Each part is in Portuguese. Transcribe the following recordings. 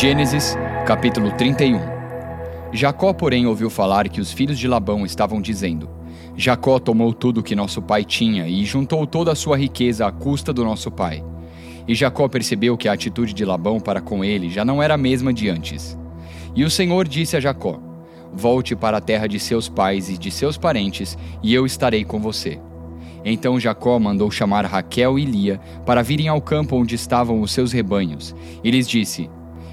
Gênesis, capítulo 31 Jacó, porém, ouviu falar que os filhos de Labão estavam dizendo: Jacó tomou tudo que nosso pai tinha e juntou toda a sua riqueza à custa do nosso pai. E Jacó percebeu que a atitude de Labão para com ele já não era a mesma de antes. E o Senhor disse a Jacó: Volte para a terra de seus pais e de seus parentes, e eu estarei com você. Então Jacó mandou chamar Raquel e Lia para virem ao campo onde estavam os seus rebanhos, e lhes disse: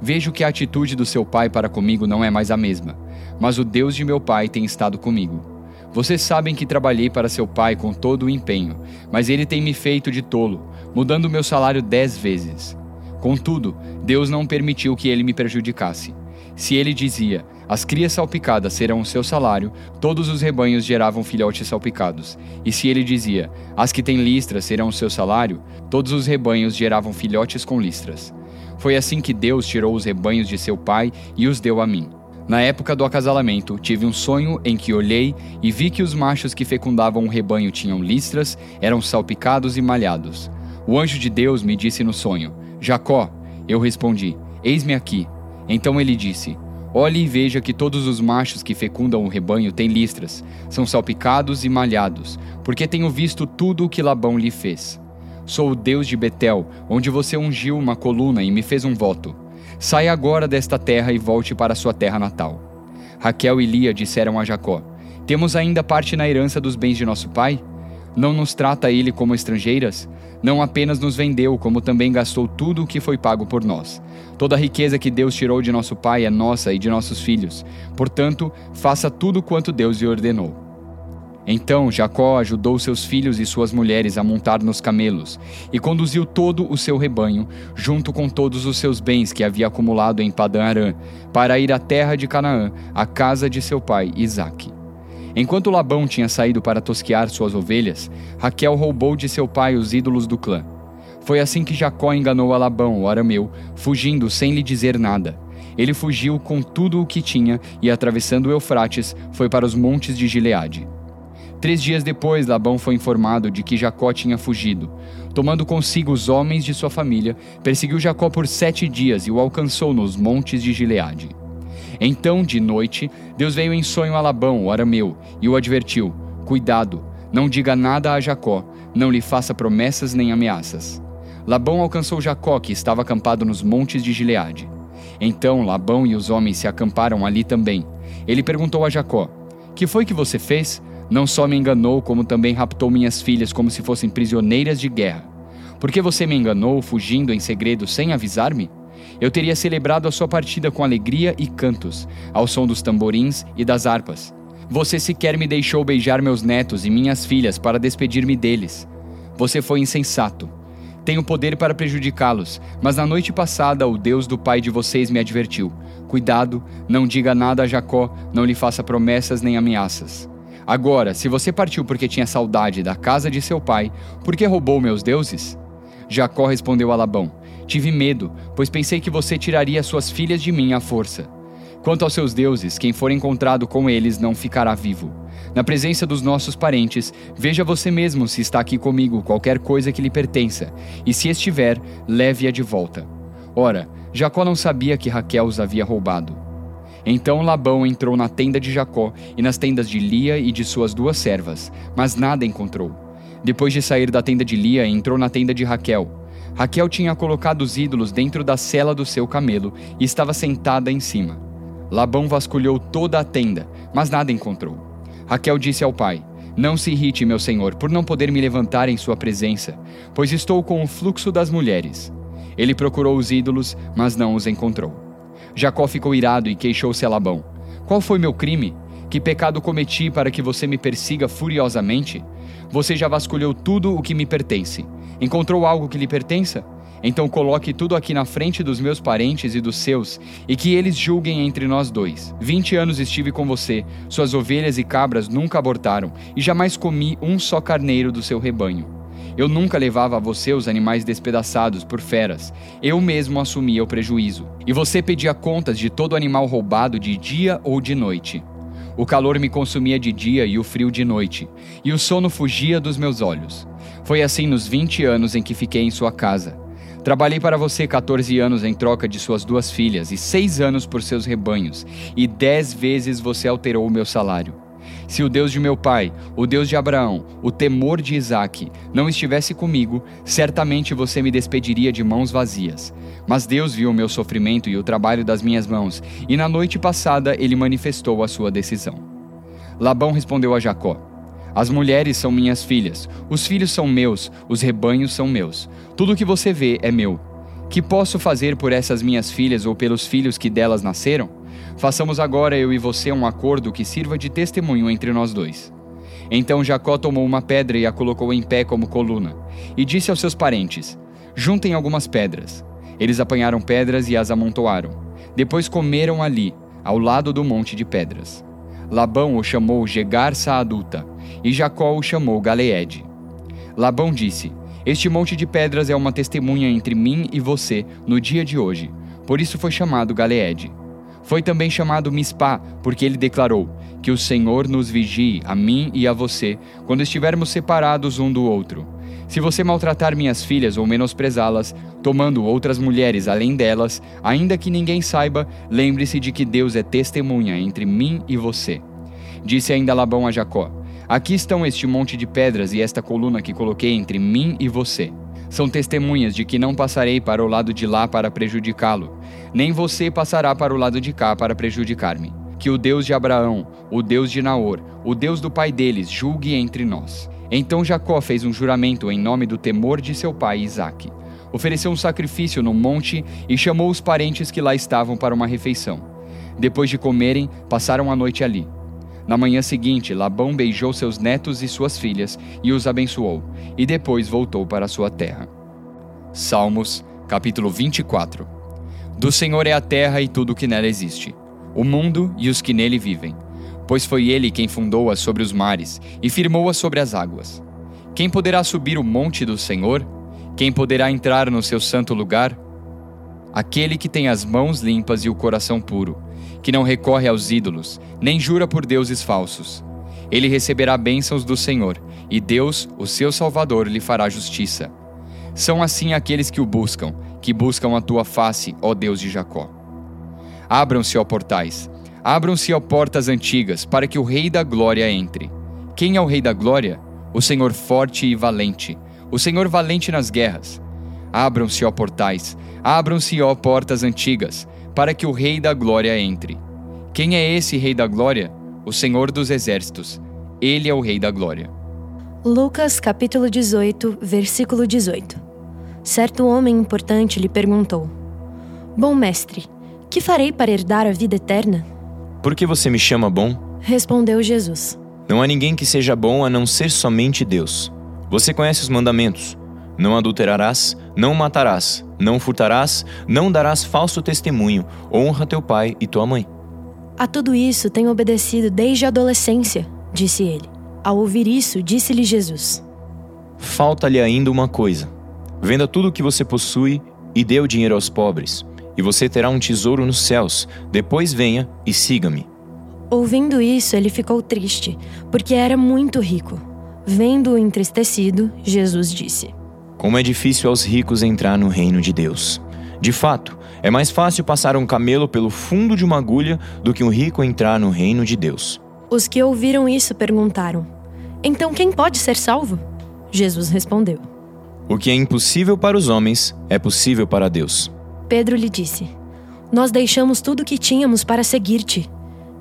Vejo que a atitude do seu pai para comigo não é mais a mesma, mas o Deus de meu pai tem estado comigo. Vocês sabem que trabalhei para seu pai com todo o empenho, mas ele tem me feito de tolo, mudando meu salário dez vezes. Contudo, Deus não permitiu que ele me prejudicasse. Se ele dizia, as crias salpicadas serão o seu salário, todos os rebanhos geravam filhotes salpicados. E se ele dizia, as que têm listras serão o seu salário, todos os rebanhos geravam filhotes com listras. Foi assim que Deus tirou os rebanhos de seu pai e os deu a mim. Na época do acasalamento, tive um sonho em que olhei e vi que os machos que fecundavam o rebanho tinham listras, eram salpicados e malhados. O anjo de Deus me disse no sonho: Jacó. Eu respondi: Eis-me aqui. Então ele disse: Olhe e veja que todos os machos que fecundam o rebanho têm listras, são salpicados e malhados, porque tenho visto tudo o que Labão lhe fez. Sou o Deus de Betel, onde você ungiu uma coluna e me fez um voto. Saia agora desta terra e volte para sua terra natal. Raquel e Lia disseram a Jacó: Temos ainda parte na herança dos bens de nosso pai? Não nos trata ele como estrangeiras? Não apenas nos vendeu, como também gastou tudo o que foi pago por nós. Toda a riqueza que Deus tirou de nosso pai é nossa e de nossos filhos. Portanto, faça tudo quanto Deus lhe ordenou. Então Jacó ajudou seus filhos e suas mulheres a montar nos camelos e conduziu todo o seu rebanho, junto com todos os seus bens que havia acumulado em Padã Arã, para ir à terra de Canaã, à casa de seu pai Isaque. Enquanto Labão tinha saído para tosquear suas ovelhas, Raquel roubou de seu pai os ídolos do clã. Foi assim que Jacó enganou a Labão, o arameu, fugindo sem lhe dizer nada. Ele fugiu com tudo o que tinha e, atravessando o Eufrates, foi para os montes de Gileade. Três dias depois, Labão foi informado de que Jacó tinha fugido. Tomando consigo os homens de sua família, perseguiu Jacó por sete dias e o alcançou nos montes de Gileade. Então, de noite, Deus veio em sonho a Labão, o arameu, e o advertiu: Cuidado, não diga nada a Jacó, não lhe faça promessas nem ameaças. Labão alcançou Jacó, que estava acampado nos montes de Gileade. Então Labão e os homens se acamparam ali também. Ele perguntou a Jacó: Que foi que você fez? Não só me enganou, como também raptou minhas filhas como se fossem prisioneiras de guerra. Por que você me enganou, fugindo em segredo sem avisar-me? Eu teria celebrado a sua partida com alegria e cantos, ao som dos tamborins e das harpas. Você sequer me deixou beijar meus netos e minhas filhas para despedir-me deles. Você foi insensato. Tenho poder para prejudicá-los, mas na noite passada o Deus do pai de vocês me advertiu: Cuidado, não diga nada a Jacó, não lhe faça promessas nem ameaças. Agora, se você partiu porque tinha saudade da casa de seu pai, por que roubou meus deuses? Jacó respondeu a Labão: Tive medo, pois pensei que você tiraria suas filhas de mim à força. Quanto aos seus deuses, quem for encontrado com eles não ficará vivo. Na presença dos nossos parentes, veja você mesmo se está aqui comigo qualquer coisa que lhe pertença, e se estiver, leve-a de volta. Ora, Jacó não sabia que Raquel os havia roubado. Então Labão entrou na tenda de Jacó e nas tendas de Lia e de suas duas servas, mas nada encontrou. Depois de sair da tenda de Lia, entrou na tenda de Raquel. Raquel tinha colocado os ídolos dentro da cela do seu camelo e estava sentada em cima. Labão vasculhou toda a tenda, mas nada encontrou. Raquel disse ao pai: Não se irrite, meu senhor, por não poder me levantar em sua presença, pois estou com o fluxo das mulheres. Ele procurou os ídolos, mas não os encontrou. Jacó ficou irado e queixou-se a Labão: Qual foi meu crime? Que pecado cometi para que você me persiga furiosamente? Você já vasculhou tudo o que me pertence. Encontrou algo que lhe pertença? Então coloque tudo aqui na frente dos meus parentes e dos seus, e que eles julguem entre nós dois. Vinte anos estive com você, suas ovelhas e cabras nunca abortaram, e jamais comi um só carneiro do seu rebanho. Eu nunca levava a você os animais despedaçados por feras. Eu mesmo assumia o prejuízo. E você pedia contas de todo animal roubado de dia ou de noite. O calor me consumia de dia e o frio de noite, e o sono fugia dos meus olhos. Foi assim nos 20 anos em que fiquei em sua casa. Trabalhei para você 14 anos em troca de suas duas filhas, e seis anos por seus rebanhos, e dez vezes você alterou o meu salário. Se o Deus de meu pai, o Deus de Abraão, o temor de Isaque, não estivesse comigo, certamente você me despediria de mãos vazias. Mas Deus viu o meu sofrimento e o trabalho das minhas mãos, e na noite passada ele manifestou a sua decisão. Labão respondeu a Jacó: As mulheres são minhas filhas, os filhos são meus, os rebanhos são meus. Tudo o que você vê é meu. Que posso fazer por essas minhas filhas ou pelos filhos que delas nasceram? Façamos agora eu e você um acordo que sirva de testemunho entre nós dois. Então Jacó tomou uma pedra e a colocou em pé como coluna, e disse aos seus parentes: Juntem algumas pedras. Eles apanharam pedras e as amontoaram. Depois comeram ali, ao lado do monte de pedras. Labão o chamou Gegar Saaduta, e Jacó o chamou Galeede. Labão disse: Este monte de pedras é uma testemunha entre mim e você no dia de hoje. Por isso foi chamado Galeede. Foi também chamado Mispá, porque ele declarou: Que o Senhor nos vigie, a mim e a você, quando estivermos separados um do outro. Se você maltratar minhas filhas ou menosprezá-las, tomando outras mulheres além delas, ainda que ninguém saiba, lembre-se de que Deus é testemunha entre mim e você. Disse ainda Labão a Jacó: Aqui estão este monte de pedras e esta coluna que coloquei entre mim e você. São testemunhas de que não passarei para o lado de lá para prejudicá-lo, nem você passará para o lado de cá para prejudicar-me. Que o Deus de Abraão, o Deus de Naor, o Deus do pai deles, julgue entre nós. Então Jacó fez um juramento em nome do temor de seu pai Isaque. Ofereceu um sacrifício no monte e chamou os parentes que lá estavam para uma refeição. Depois de comerem, passaram a noite ali. Na manhã seguinte, Labão beijou seus netos e suas filhas e os abençoou, e depois voltou para sua terra. Salmos, capítulo 24. Do Senhor é a terra e tudo o que nela existe, o mundo e os que nele vivem, pois foi ele quem fundou-a sobre os mares e firmou-a sobre as águas. Quem poderá subir o monte do Senhor? Quem poderá entrar no seu santo lugar? Aquele que tem as mãos limpas e o coração puro que não recorre aos ídolos, nem jura por deuses falsos. Ele receberá bênçãos do Senhor, e Deus, o seu Salvador, lhe fará justiça. São assim aqueles que o buscam, que buscam a tua face, ó Deus de Jacó. Abram-se, ó portais, abram-se, ó portas antigas, para que o Rei da Glória entre. Quem é o Rei da Glória? O Senhor forte e valente, o Senhor valente nas guerras. Abram-se, ó portais, abram-se, ó portas antigas, para que o Rei da Glória entre. Quem é esse Rei da Glória? O Senhor dos Exércitos. Ele é o Rei da Glória. Lucas capítulo 18, versículo 18. Certo homem importante lhe perguntou: Bom mestre, que farei para herdar a vida eterna? Por que você me chama bom? Respondeu Jesus. Não há ninguém que seja bom a não ser somente Deus. Você conhece os mandamentos: não adulterarás, não matarás, não furtarás, não darás falso testemunho, honra teu pai e tua mãe. A tudo isso tenho obedecido desde a adolescência, disse ele. Ao ouvir isso, disse-lhe Jesus: Falta-lhe ainda uma coisa. Venda tudo o que você possui e dê o dinheiro aos pobres, e você terá um tesouro nos céus. Depois venha e siga-me. Ouvindo isso, ele ficou triste, porque era muito rico. Vendo-o entristecido, Jesus disse: como é difícil aos ricos entrar no reino de Deus. De fato, é mais fácil passar um camelo pelo fundo de uma agulha do que um rico entrar no reino de Deus. Os que ouviram isso perguntaram: Então quem pode ser salvo? Jesus respondeu: O que é impossível para os homens é possível para Deus. Pedro lhe disse: Nós deixamos tudo o que tínhamos para seguir-te.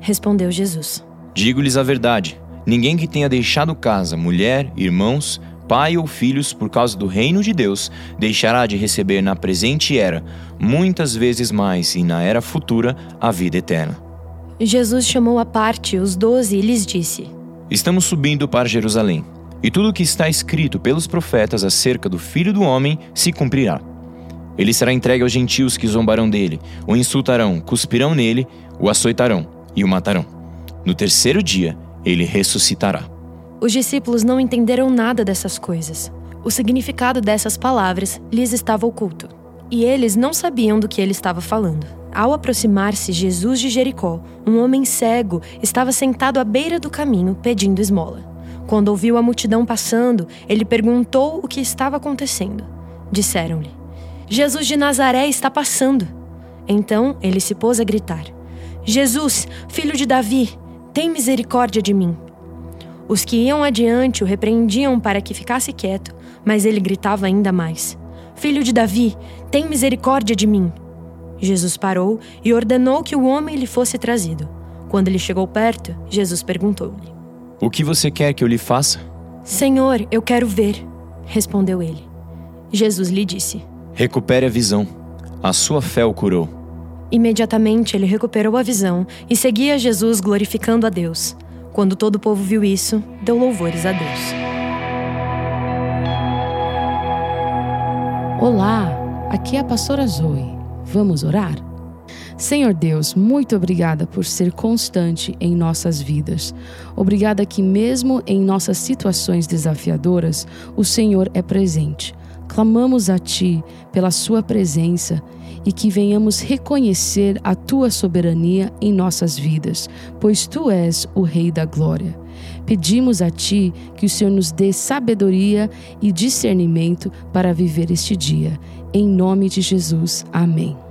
Respondeu Jesus: Digo-lhes a verdade: ninguém que tenha deixado casa, mulher, irmãos, pai ou filhos por causa do reino de Deus, deixará de receber na presente era, muitas vezes mais e na era futura, a vida eterna. Jesus chamou à parte os doze e lhes disse: Estamos subindo para Jerusalém, e tudo o que está escrito pelos profetas acerca do Filho do Homem se cumprirá. Ele será entregue aos gentios que zombarão dele, o insultarão, cuspirão nele, o açoitarão e o matarão. No terceiro dia, ele ressuscitará. Os discípulos não entenderam nada dessas coisas. O significado dessas palavras lhes estava oculto, e eles não sabiam do que ele estava falando. Ao aproximar-se Jesus de Jericó, um homem cego estava sentado à beira do caminho pedindo esmola. Quando ouviu a multidão passando, ele perguntou o que estava acontecendo. Disseram-lhe: Jesus de Nazaré está passando. Então ele se pôs a gritar: Jesus, filho de Davi, tem misericórdia de mim. Os que iam adiante o repreendiam para que ficasse quieto, mas ele gritava ainda mais: Filho de Davi, tem misericórdia de mim. Jesus parou e ordenou que o homem lhe fosse trazido. Quando ele chegou perto, Jesus perguntou-lhe: O que você quer que eu lhe faça? Senhor, eu quero ver, respondeu ele. Jesus lhe disse: Recupere a visão. A sua fé o curou. Imediatamente ele recuperou a visão e seguia Jesus glorificando a Deus. Quando todo o povo viu isso, deu louvores a Deus. Olá, aqui é a pastora Zoe. Vamos orar? Senhor Deus, muito obrigada por ser constante em nossas vidas. Obrigada que, mesmo em nossas situações desafiadoras, o Senhor é presente. Clamamos a Ti pela Sua presença e que venhamos reconhecer a Tua soberania em nossas vidas, pois Tu és o Rei da Glória. Pedimos a Ti que o Senhor nos dê sabedoria e discernimento para viver este dia. Em nome de Jesus. Amém.